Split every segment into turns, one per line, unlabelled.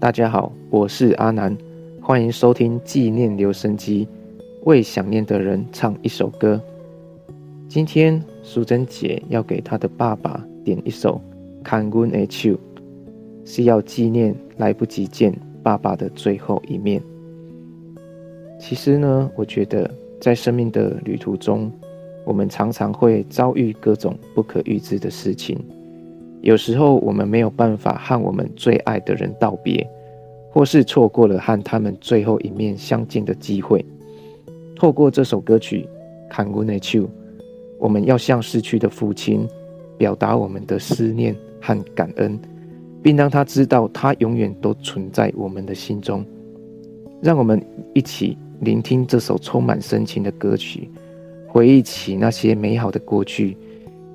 大家好，我是阿南，欢迎收听纪念留声机，为想念的人唱一首歌。今天淑珍姐要给她的爸爸点一首《看阮的手》，是要纪念来不及见爸爸的最后一面。其实呢，我觉得在生命的旅途中，我们常常会遭遇各种不可预知的事情。有时候我们没有办法和我们最爱的人道别，或是错过了和他们最后一面相见的机会。透过这首歌曲《看阮的手》。我们要向逝去的父亲表达我们的思念和感恩，并让他知道他永远都存在我们的心中。让我们一起聆听这首充满深情的歌曲，回忆起那些美好的过去，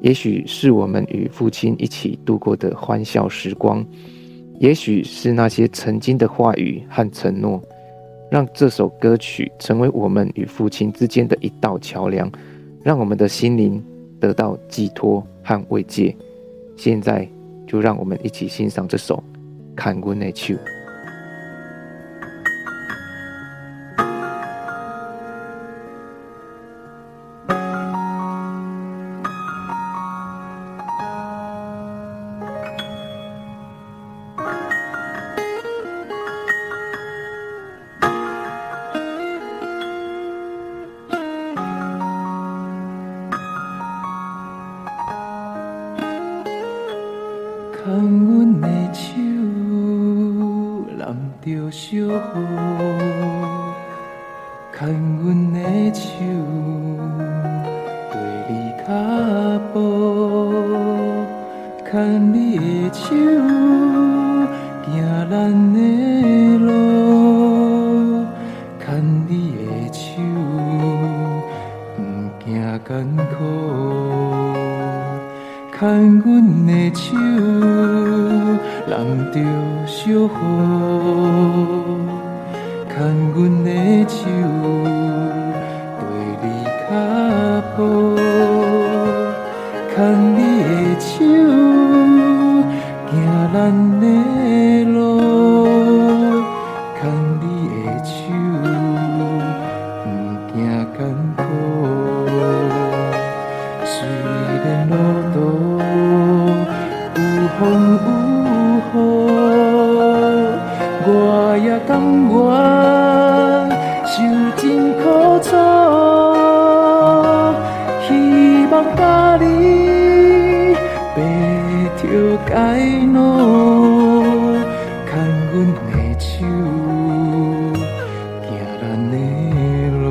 也许是我们与父亲一起度过的欢笑时光，也许是那些曾经的话语和承诺。让这首歌曲成为我们与父亲之间的一道桥梁。让我们的心灵得到寄托和慰藉。现在，就让我们一起欣赏这首《看阮的手》。
着小雨，牵阮的手，跟你脚步，牵你的手，行咱的路，牵你的手，不惊艰苦。牵阮的手，人着小雨；牵阮的手，对你脚步；牵你的手，行咱的头偕老，牵阮的手，行咱的路。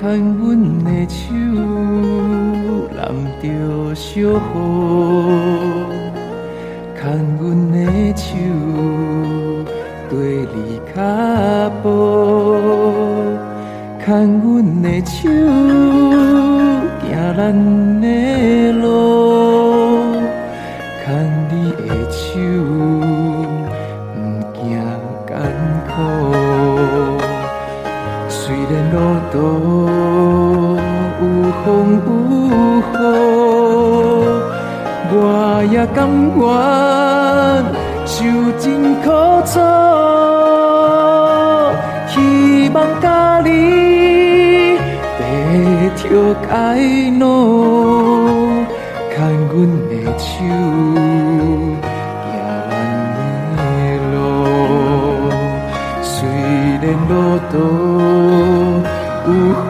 牵阮的手，揽着小雨；牵阮的手，跟你脚步；牵阮的手，行咱的虽然路途有风有雨，我也甘愿受尽苦楚，希望甲你白头偕老，牵阮的手，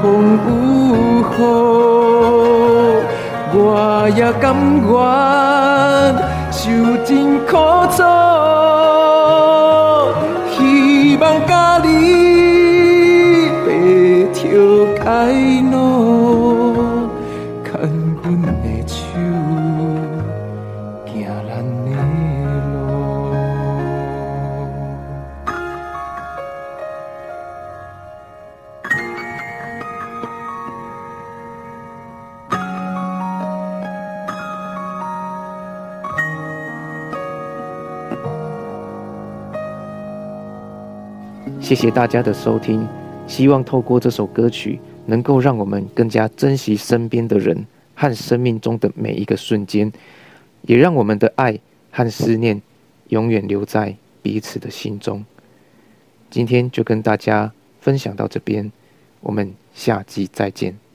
风雨雨，我也甘愿受尽苦楚，
谢谢大家的收听，希望透过这首歌曲，能够让我们更加珍惜身边的人和生命中的每一个瞬间，也让我们的爱和思念永远留在彼此的心中。今天就跟大家分享到这边，我们下集再见。